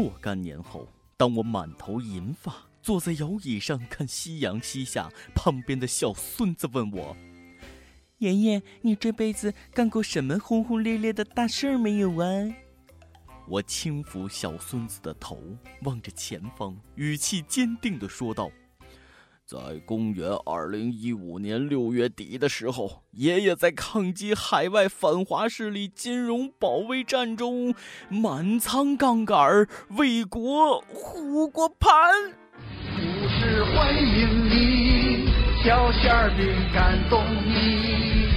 若干年后，当我满头银发，坐在摇椅上看夕阳西下，旁边的小孙子问我：“爷爷，你这辈子干过什么轰轰烈烈的大事儿没有啊？”我轻抚小孙子的头，望着前方，语气坚定地说道。在公元二零一五年六月底的时候，爷爷在抗击海外反华势力金融保卫战中满仓杠杆，为国护过盘。故事欢迎你，小馅饼感动你，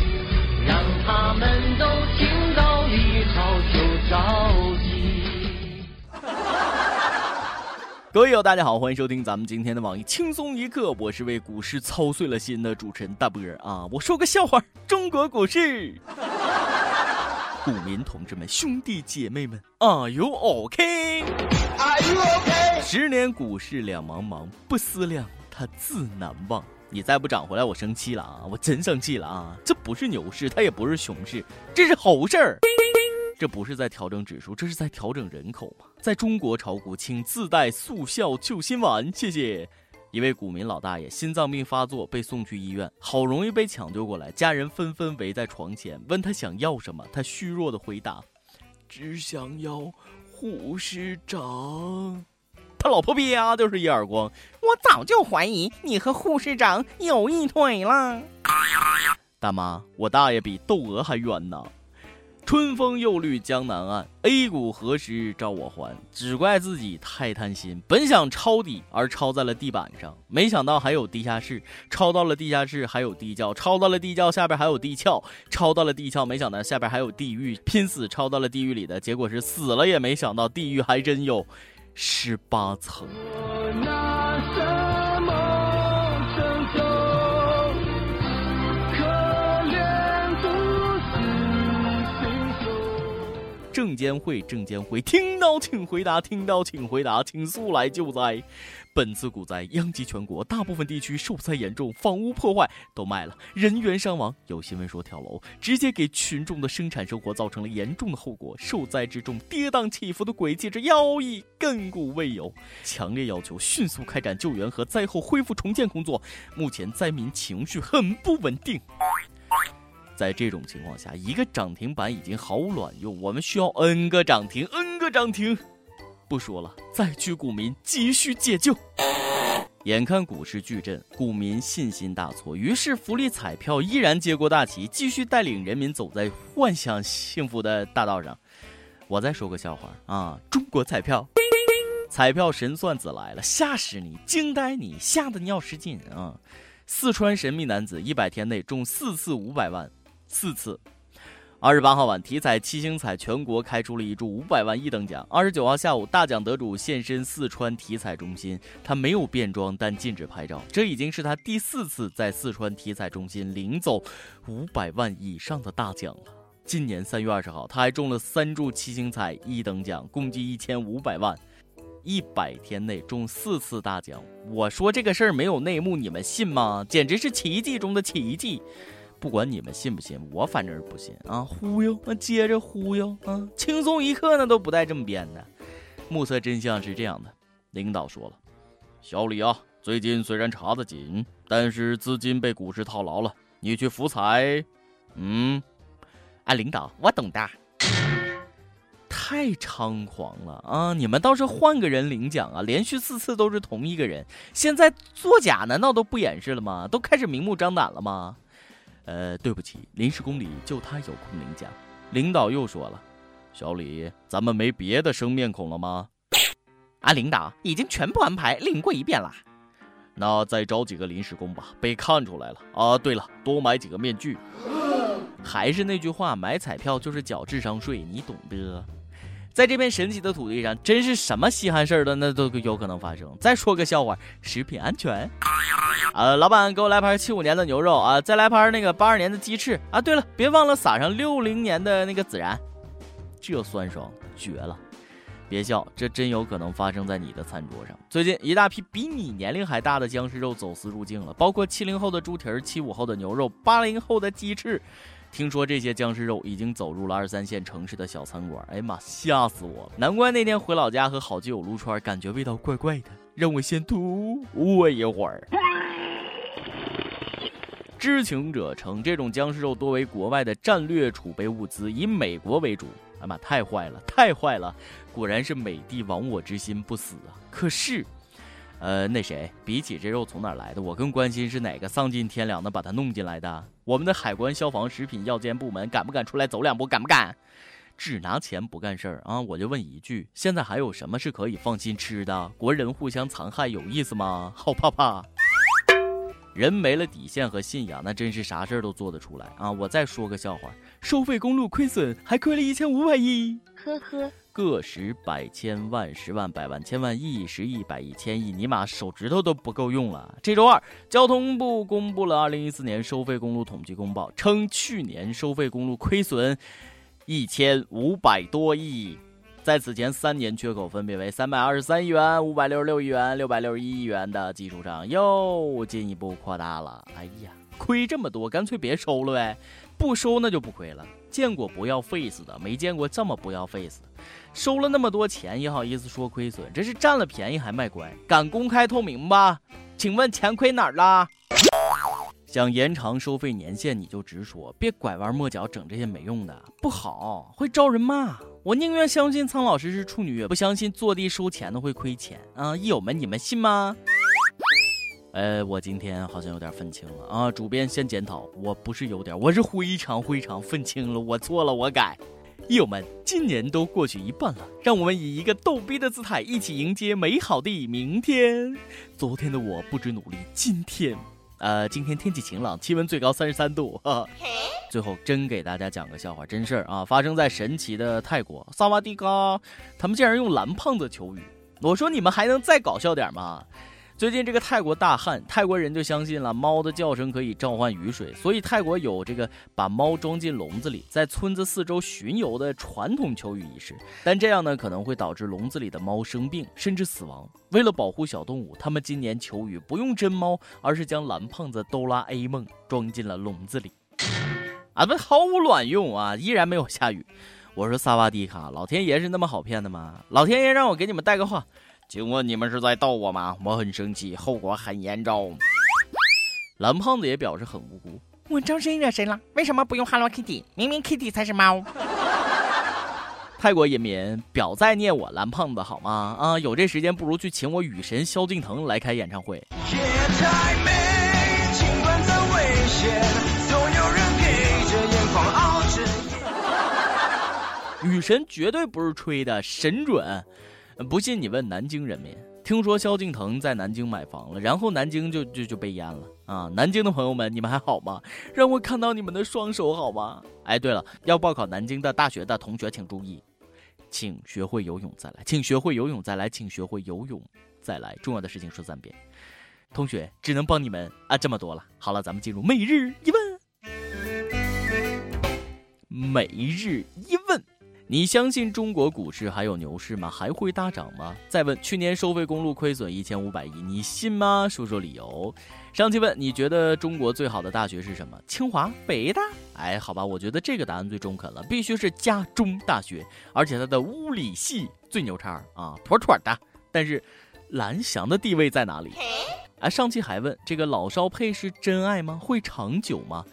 让他们都听到一着就着各位友，大家好，欢迎收听咱们今天的网易轻松一刻，我是为股市操碎了心的主持人大波儿啊！我说个笑话，中国股市，股民同志们、兄弟姐妹们，Are you OK？Are you OK？十年股市两茫茫，不思量，他自难忘。你再不涨回来，我生气了啊！我真生气了啊！这不是牛市，它也不是熊市，这是猴事儿。这不是在调整指数，这是在调整人口嘛？在中国炒股，请自带速效救心丸，谢谢。一位股民老大爷心脏病发作，被送去医院，好容易被抢救过来，家人纷纷围在床前，问他想要什么。他虚弱的回答：“只想要护士长。”他老婆啪就是一耳光。我早就怀疑你和护士长有一腿了。大妈，我大爷比窦娥还冤呢。春风又绿江南岸，A 股何时照我还？只怪自己太贪心，本想抄底，而抄在了地板上。没想到还有地下室，抄到了地下室，还有地窖，抄到了地窖下边还有地壳，抄到了地壳，没想到下边还有地狱，拼死抄到了地狱里的结果是死了也没想到地狱还真有十八层。证监会，证监会，听到请回答，听到请回答，请速来救灾。本次股灾殃及全国，大部分地区受灾严重，房屋破坏都卖了，人员伤亡。有新闻说跳楼，直接给群众的生产生活造成了严重的后果。受灾之重，跌宕起伏的轨迹之妖异，亘古未有。强烈要求迅速开展救援和灾后恢复重建工作。目前灾民情绪很不稳定。在这种情况下，一个涨停板已经毫无卵用，我们需要 N 个涨停，N 个涨停。不说了，灾区股民急需解救。眼看股市巨震，股民信心大挫，于是福利彩票依然接过大旗，继续带领人民走在幻想幸福的大道上。我再说个笑话啊，中国彩票，彩票神算子来了，吓死你，惊呆你，吓得尿失禁啊！四川神秘男子一百天内中四次五百万。四次。二十八号晚，体彩七星彩全国开出了一注五百万一等奖。二十九号下午，大奖得主现身四川体彩中心，他没有变装，但禁止拍照。这已经是他第四次在四川体彩中心领走五百万以上的大奖了。今年三月二十号，他还中了三注七星彩一等奖，共计一千五百万。一百天内中四次大奖，我说这个事儿没有内幕，你们信吗？简直是奇迹中的奇迹。不管你们信不信，我反正是不信啊！忽悠，那接着忽悠啊！轻松一刻那都不带这么编的。目测真相是这样的：领导说了，小李啊，最近虽然查的紧，但是资金被股市套牢了，你去福彩。嗯，啊，领导，我懂的。太猖狂了啊！你们倒是换个人领奖啊！连续四次都是同一个人，现在作假难道都不掩饰了吗？都开始明目张胆了吗？呃，对不起，临时工里就他有空领奖。领导又说了，小李，咱们没别的生面孔了吗？啊，领导已经全部安排领过一遍了。那再招几个临时工吧，被看出来了啊。对了，多买几个面具。还是那句话，买彩票就是缴智商税，你懂的。在这片神奇的土地上，真是什么稀罕事儿的那都有可能发生。再说个笑话，食品安全。呃，老板给我来盘七五年的牛肉啊，再来盘那个八二年的鸡翅啊。对了，别忘了撒上六零年的那个孜然，这酸爽绝了！别笑，这真有可能发生在你的餐桌上。最近一大批比你年龄还大的僵尸肉走私入境了，包括七零后的猪蹄儿、七五后的牛肉、八零后的鸡翅。听说这些僵尸肉已经走入了二三线城市的小餐馆，哎呀妈，吓死我了！难怪那天回老家和好基友撸串，感觉味道怪怪的，让我先吐我一会儿。知情者称，这种僵尸肉多为国外的战略储备物资，以美国为主。哎妈，太坏了，太坏了！果然是美帝亡我之心不死啊！可是。呃，那谁，比起这肉从哪儿来的，我更关心是哪个丧尽天良的把它弄进来的。我们的海关、消防、食品药监部门敢不敢出来走两步？敢不敢？只拿钱不干事儿啊！我就问一句，现在还有什么是可以放心吃的？国人互相残害有意思吗？好怕怕！人没了底线和信仰，那真是啥事儿都做得出来啊！我再说个笑话，收费公路亏损，还亏了一千五百亿。呵呵。个十百千万十万百万千万亿十亿百亿千亿，尼玛手指头都不够用了。这周二，交通部公布了二零一四年收费公路统计公报，称去年收费公路亏损一千五百多亿，在此前三年缺口分别为三百二十三亿元、五百六十六亿元、六百六十一亿元的基础上，又进一步扩大了。哎呀，亏这么多，干脆别收了呗，不收那就不亏了。见过不要 face 的，没见过这么不要 face 的。收了那么多钱也好意思说亏损，这是占了便宜还卖乖，敢公开透明吧？请问钱亏哪儿了？想延长收费年限你就直说，别拐弯抹角整这些没用的，不好，会招人骂。我宁愿相信苍老师是处女，也不相信坐地收钱的会亏钱啊！益友们，你们信吗？呃，我今天好像有点愤青了啊！主编先检讨，我不是有点，我是非常非常愤青了，我错了，我改。益友们，今年都过去一半了，让我们以一个逗逼的姿态，一起迎接美好的明天。昨天的我不知努力，今天，呃，今天天气晴朗，气温最高三十三度。最后，真给大家讲个笑话，真事儿啊，发生在神奇的泰国萨瓦迪卡，他们竟然用蓝胖子求雨。我说你们还能再搞笑点吗？最近这个泰国大旱，泰国人就相信了猫的叫声可以召唤雨水，所以泰国有这个把猫装进笼子里，在村子四周巡游的传统求雨仪式。但这样呢，可能会导致笼子里的猫生病甚至死亡。为了保护小动物，他们今年求雨不用真猫，而是将蓝胖子哆啦 A 梦装进了笼子里。啊，们，毫无卵用啊，依然没有下雨。我说萨瓦迪卡，老天爷是那么好骗的吗？老天爷让我给你们带个话。请问你们是在逗我吗？我很生气，后果很严重。蓝胖子也表示很无辜，我招谁惹谁了？为什么不用 Hello Kitty？明明 Kitty 才是猫。泰国人民表再念我蓝胖子好吗？啊，有这时间不如去请我雨神萧敬腾来开演唱会。夜太美，尽管再危险，总有人给着眼眶熬着。雨神绝对不是吹的，神准。不信你问南京人民，听说萧敬腾在南京买房了，然后南京就就就被淹了啊！南京的朋友们，你们还好吗？让我看到你们的双手好吗？哎，对了，要报考南京的大学的同学请注意，请学会游泳再来，请学会游泳再来，请学会游泳再来。重要的事情说三遍，同学只能帮你们啊这么多了。好了，咱们进入每日一问，每日一问。你相信中国股市还有牛市吗？还会大涨吗？再问，去年收费公路亏损一千五百亿，你信吗？说说理由。上期问，你觉得中国最好的大学是什么？清华、北大？哎，好吧，我觉得这个答案最中肯了，必须是加中大学，而且它的物理系最牛叉啊，妥妥的。但是，蓝翔的地位在哪里？哎，上期还问，这个老少配是真爱吗？会长久吗？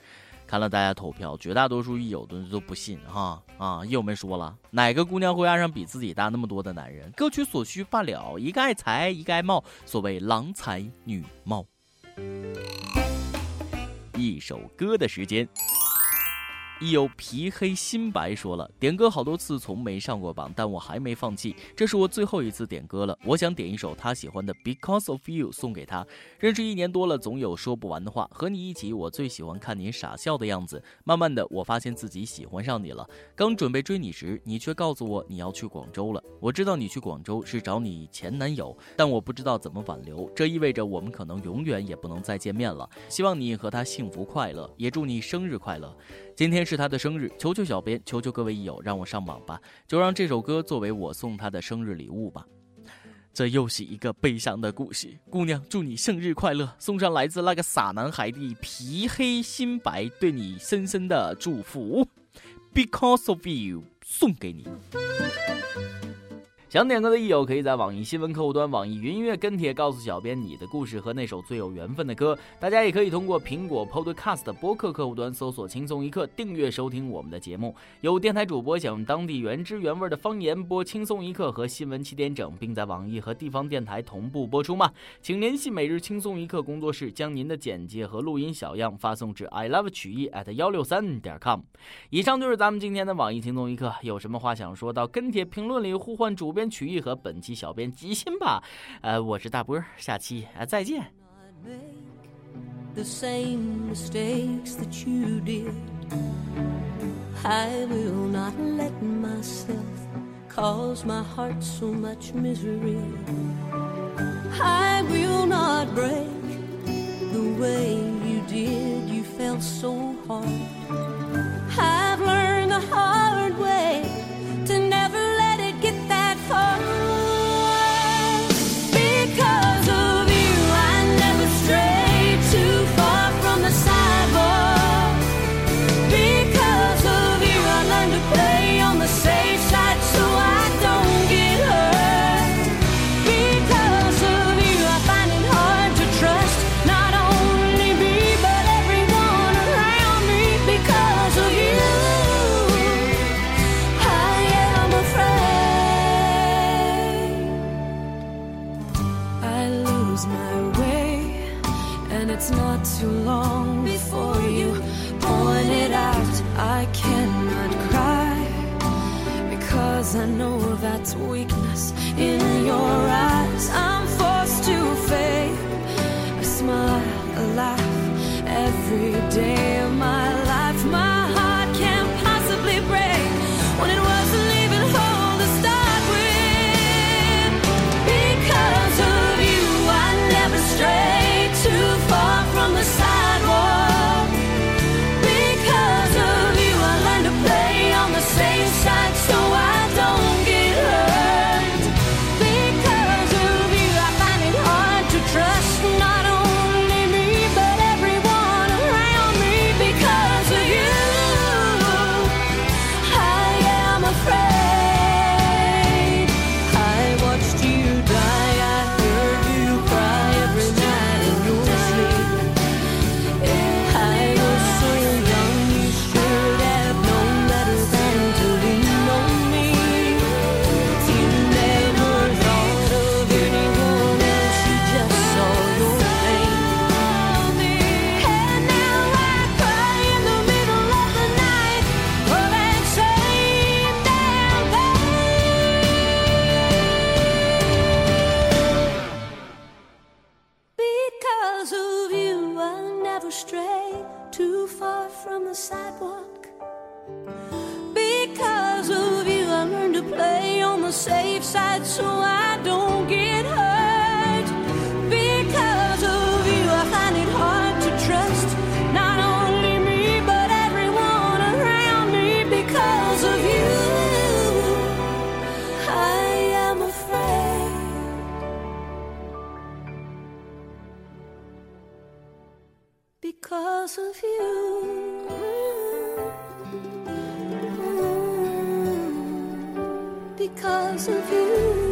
看了大家投票，绝大多数益友都都不信哈啊！益友们说了，哪个姑娘会爱上比自己大那么多的男人？各取所需罢了，一个爱财，一个爱貌，所谓郎才女貌。一首歌的时间。有皮黑心白说了，点歌好多次，从没上过榜，但我还没放弃。这是我最后一次点歌了，我想点一首他喜欢的《Because of You》送给他。认识一年多了，总有说不完的话。和你一起，我最喜欢看你傻笑的样子。慢慢的，我发现自己喜欢上你了。刚准备追你时，你却告诉我你要去广州了。我知道你去广州是找你前男友，但我不知道怎么挽留。这意味着我们可能永远也不能再见面了。希望你和他幸福快乐，也祝你生日快乐。今天是他的生日，求求小编，求求各位益友，让我上榜吧！就让这首歌作为我送他的生日礼物吧。这又是一个悲伤的故事。姑娘，祝你生日快乐！送上来自那个傻男孩的皮黑心白对你深深的祝福，Because of you，送给你。想点歌的益友，可以在网易新闻客户端、网易云音乐跟帖告诉小编你的故事和那首最有缘分的歌。大家也可以通过苹果 Podcast 播客客户端搜索“轻松一刻”，订阅收听我们的节目。有电台主播想用当地原汁原味的方言播《轻松一刻》和新闻七点整，并在网易和地方电台同步播出吗？请联系每日轻松一刻工作室，将您的简介和录音小样发送至 i love 曲艺 at 幺六三点 com。以上就是咱们今天的网易轻松一刻，有什么话想说到跟帖评论里呼唤主播编曲艺和本期小编吉心吧。呃，我是大波，下期啊再见。the same mistakes that you did. I will not let myself cause my heart so much misery. I will not break the way you did. You felt so hard. Because I know that's weakness in your eyes. I'm forced to fake a smile, a laugh every day because of you. Mm-hmm. Because of you. Mm.